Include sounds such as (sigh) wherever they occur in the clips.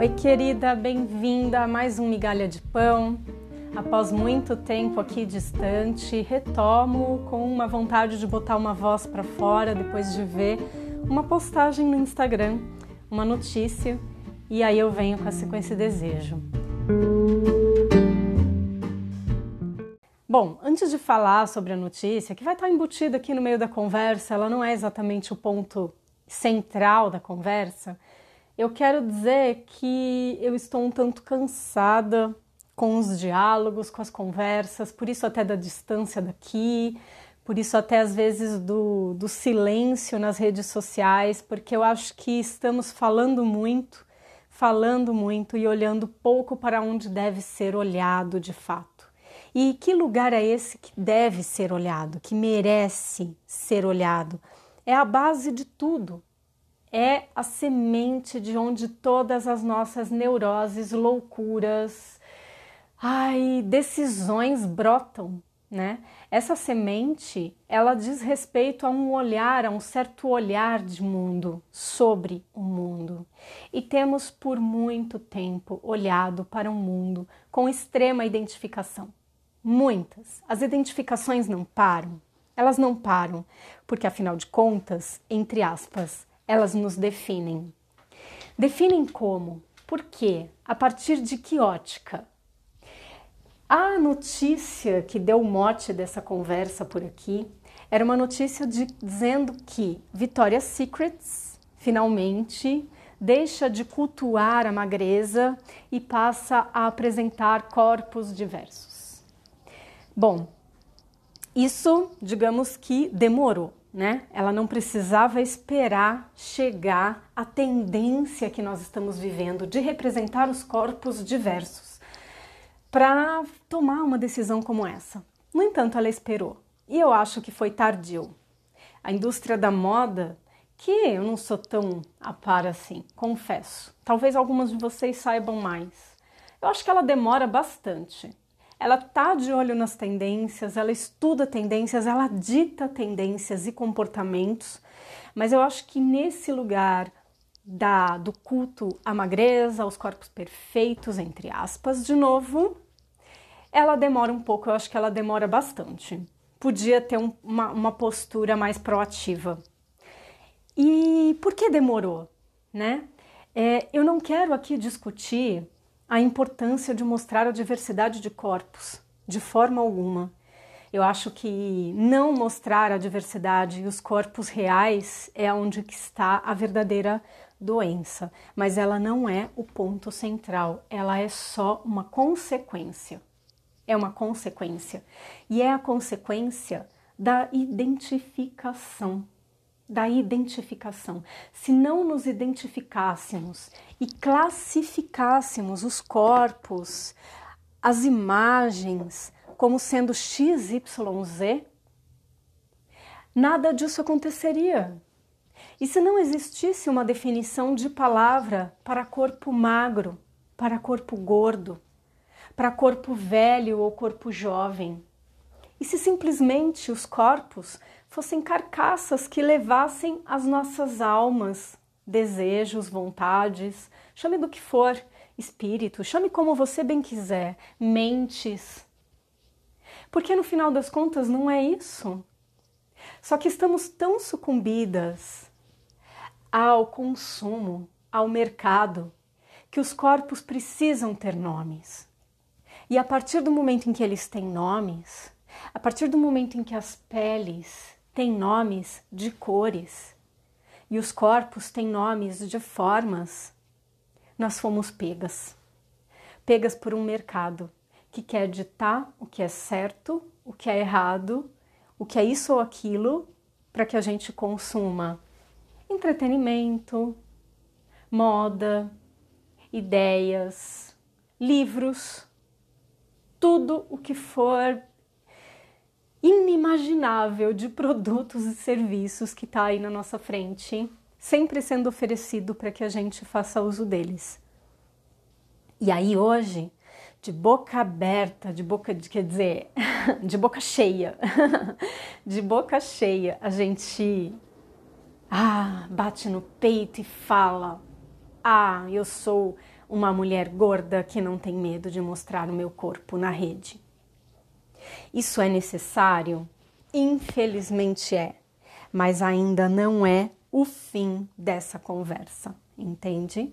Oi, querida, bem-vinda a mais um Migalha de Pão. Após muito tempo aqui distante, retomo com uma vontade de botar uma voz para fora depois de ver uma postagem no Instagram, uma notícia, e aí eu venho com a sequência desejo. Bom, antes de falar sobre a notícia, que vai estar embutida aqui no meio da conversa, ela não é exatamente o ponto central da conversa, eu quero dizer que eu estou um tanto cansada com os diálogos, com as conversas, por isso até da distância daqui, por isso até às vezes do, do silêncio nas redes sociais, porque eu acho que estamos falando muito, falando muito e olhando pouco para onde deve ser olhado de fato. E que lugar é esse que deve ser olhado, que merece ser olhado? É a base de tudo. É a semente de onde todas as nossas neuroses, loucuras, ai, decisões brotam, né? Essa semente, ela diz respeito a um olhar, a um certo olhar de mundo sobre o mundo. E temos por muito tempo olhado para o um mundo com extrema identificação. Muitas. As identificações não param. Elas não param, porque afinal de contas, entre aspas, elas nos definem. Definem como? Por quê? A partir de que ótica? A notícia que deu mote dessa conversa por aqui era uma notícia de, dizendo que Victoria's Secrets finalmente deixa de cultuar a magreza e passa a apresentar corpos diversos. Bom, isso, digamos que demorou, né? Ela não precisava esperar chegar à tendência que nós estamos vivendo de representar os corpos diversos para tomar uma decisão como essa. No entanto, ela esperou e eu acho que foi tardio. A indústria da moda, que eu não sou tão a par assim, confesso. Talvez algumas de vocês saibam mais. Eu acho que ela demora bastante ela tá de olho nas tendências, ela estuda tendências, ela dita tendências e comportamentos, mas eu acho que nesse lugar da, do culto à magreza, aos corpos perfeitos, entre aspas, de novo, ela demora um pouco, eu acho que ela demora bastante. Podia ter um, uma, uma postura mais proativa. E por que demorou? Né? É, eu não quero aqui discutir a importância de mostrar a diversidade de corpos, de forma alguma. Eu acho que não mostrar a diversidade e os corpos reais é onde está a verdadeira doença, mas ela não é o ponto central, ela é só uma consequência. É uma consequência. E é a consequência da identificação da identificação. Se não nos identificássemos e classificássemos os corpos, as imagens como sendo XYZ, nada disso aconteceria. E se não existisse uma definição de palavra para corpo magro, para corpo gordo, para corpo velho ou corpo jovem? E se simplesmente os corpos fossem carcaças que levassem as nossas almas, desejos, vontades, chame do que for, espírito, chame como você bem quiser, mentes. Porque no final das contas não é isso. Só que estamos tão sucumbidas ao consumo, ao mercado, que os corpos precisam ter nomes. E a partir do momento em que eles têm nomes, a partir do momento em que as peles têm nomes de cores e os corpos têm nomes de formas, nós fomos pegas. Pegas por um mercado que quer ditar o que é certo, o que é errado, o que é isso ou aquilo, para que a gente consuma entretenimento, moda, ideias, livros, tudo o que for inimaginável de produtos e serviços que está aí na nossa frente, sempre sendo oferecido para que a gente faça uso deles. E aí hoje, de boca aberta, de boca, de, quer dizer, (laughs) de boca cheia, (laughs) de boca cheia, a gente ah, bate no peito e fala: Ah, eu sou uma mulher gorda que não tem medo de mostrar o meu corpo na rede. Isso é necessário? Infelizmente é, mas ainda não é o fim dessa conversa, entende?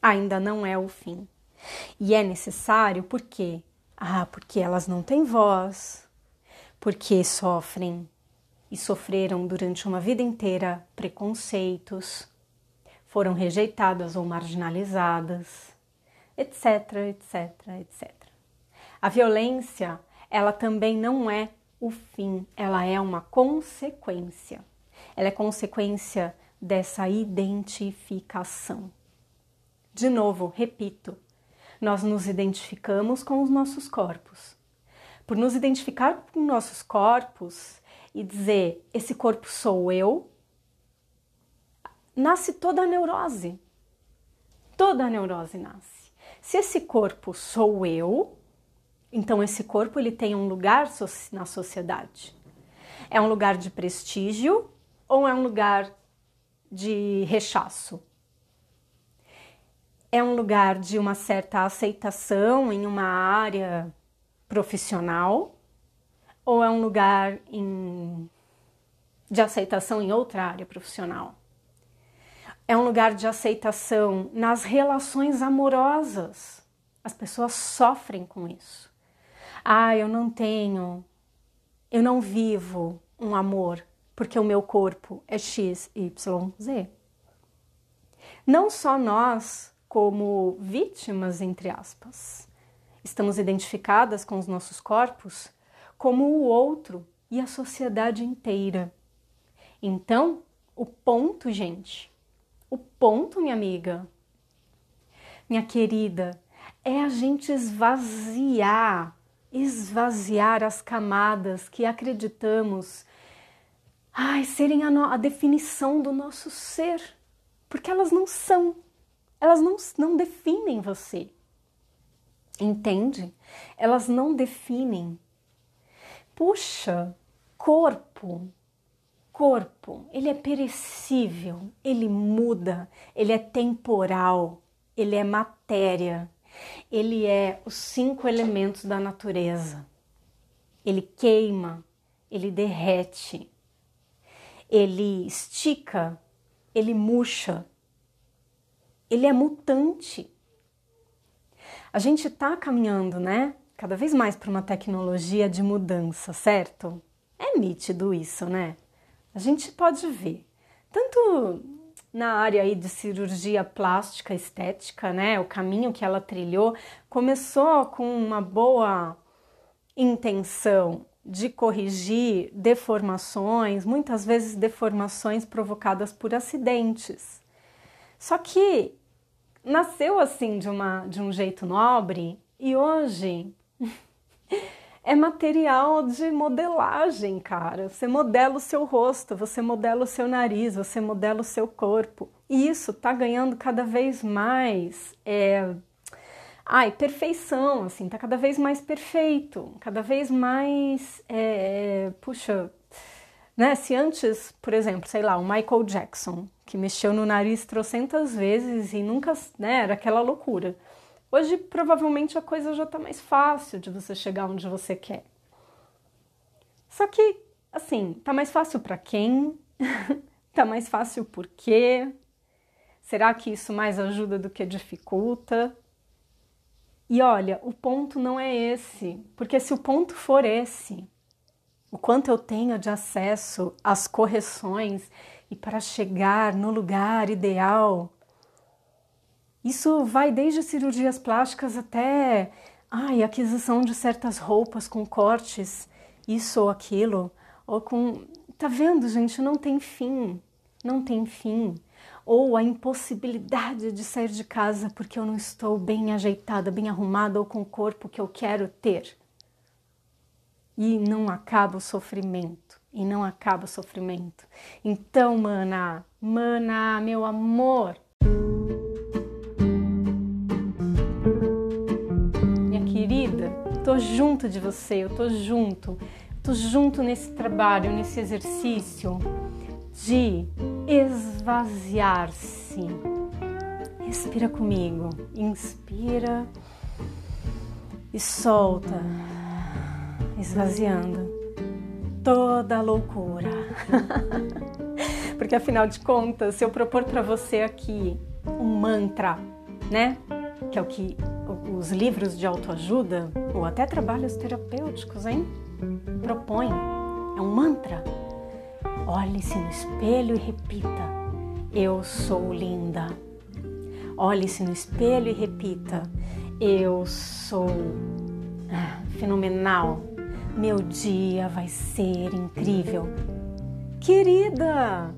Ainda não é o fim. E é necessário porque ah, porque elas não têm voz, porque sofrem e sofreram durante uma vida inteira preconceitos, foram rejeitadas ou marginalizadas, etc, etc, etc. A violência, ela também não é o fim, ela é uma consequência. Ela é consequência dessa identificação. De novo, repito, nós nos identificamos com os nossos corpos. Por nos identificar com nossos corpos e dizer esse corpo sou eu, nasce toda a neurose. Toda a neurose nasce. Se esse corpo sou eu, então esse corpo ele tem um lugar na sociedade. É um lugar de prestígio ou é um lugar de rechaço? É um lugar de uma certa aceitação em uma área profissional ou é um lugar em, de aceitação em outra área profissional? É um lugar de aceitação nas relações amorosas. As pessoas sofrem com isso. Ah, eu não tenho, eu não vivo um amor porque o meu corpo é X, Y, Z. Não só nós, como vítimas, entre aspas, estamos identificadas com os nossos corpos, como o outro e a sociedade inteira. Então, o ponto, gente, o ponto, minha amiga, minha querida, é a gente esvaziar, esvaziar as camadas que acreditamos ai, serem a, no, a definição do nosso ser, porque elas não são, elas não, não definem você. Entende? Elas não definem. Puxa, corpo, corpo, ele é perecível, ele muda, ele é temporal, ele é matéria, ele é os cinco elementos da natureza. Ele queima, ele derrete, ele estica, ele murcha, ele é mutante. A gente está caminhando, né? Cada vez mais para uma tecnologia de mudança, certo? É nítido isso, né? a gente pode ver, tanto na área aí de cirurgia plástica estética, né? O caminho que ela trilhou começou com uma boa intenção de corrigir deformações, muitas vezes deformações provocadas por acidentes. Só que nasceu assim de, uma, de um jeito nobre e hoje (laughs) é material de modelagem, cara. Você modela o seu rosto, você modela o seu nariz, você modela o seu corpo. E isso tá ganhando cada vez mais. É... Ai, perfeição, assim, tá cada vez mais perfeito, cada vez mais. É... Puxa, né? Se antes, por exemplo, sei lá, o Michael Jackson, que mexeu no nariz trocentas vezes e nunca, né, era aquela loucura. Hoje, provavelmente, a coisa já está mais fácil de você chegar onde você quer. Só que, assim, tá mais fácil para quem? (laughs) tá mais fácil por quê? Será que isso mais ajuda do que dificulta? E olha, o ponto não é esse, porque se o ponto for esse, o quanto eu tenho de acesso às correções e para chegar no lugar ideal, isso vai desde cirurgias plásticas até ai, aquisição de certas roupas com cortes, isso ou aquilo, ou com. Tá vendo, gente? Não tem fim. Não tem fim. Ou a impossibilidade de sair de casa porque eu não estou bem ajeitada, bem arrumada ou com o corpo que eu quero ter. E não acaba o sofrimento. E não acaba o sofrimento. Então, mana, mana, meu amor, tô junto de você, eu tô junto, tô junto nesse trabalho, nesse exercício de esvaziar-se, Respira comigo. Inspira e solta, esvaziando toda a loucura. (laughs) Porque afinal de contas, se eu propor para você aqui um mantra, né? Que é o que os livros de autoajuda ou até trabalhos terapêuticos, hein? Propõem. É um mantra. Olhe-se no espelho e repita: Eu sou linda. Olhe-se no espelho e repita: Eu sou ah, fenomenal. Meu dia vai ser incrível. Querida,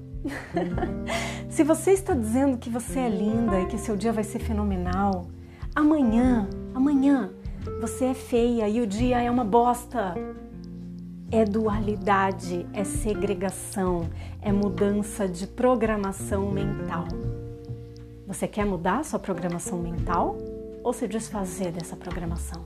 (laughs) se você está dizendo que você é linda e que seu dia vai ser fenomenal, amanhã, amanhã você é feia e o dia é uma bosta. É dualidade, é segregação, é mudança de programação mental. Você quer mudar sua programação mental ou se desfazer dessa programação?